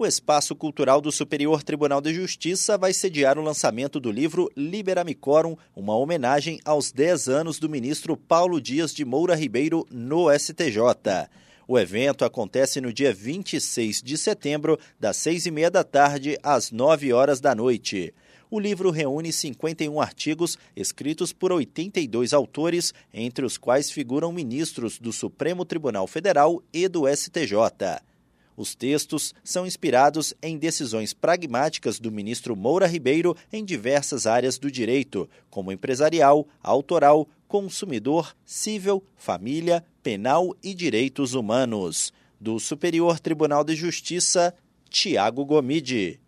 O Espaço Cultural do Superior Tribunal de Justiça vai sediar o lançamento do livro Liberamicorum, uma homenagem aos 10 anos do ministro Paulo Dias de Moura Ribeiro no STJ. O evento acontece no dia 26 de setembro, das 6 e meia da tarde às 9 horas da noite. O livro reúne 51 artigos escritos por 82 autores, entre os quais figuram ministros do Supremo Tribunal Federal e do STJ. Os textos são inspirados em decisões pragmáticas do ministro Moura Ribeiro em diversas áreas do direito, como empresarial, autoral, consumidor, civil, família, penal e direitos humanos. Do Superior Tribunal de Justiça, Tiago Gomide.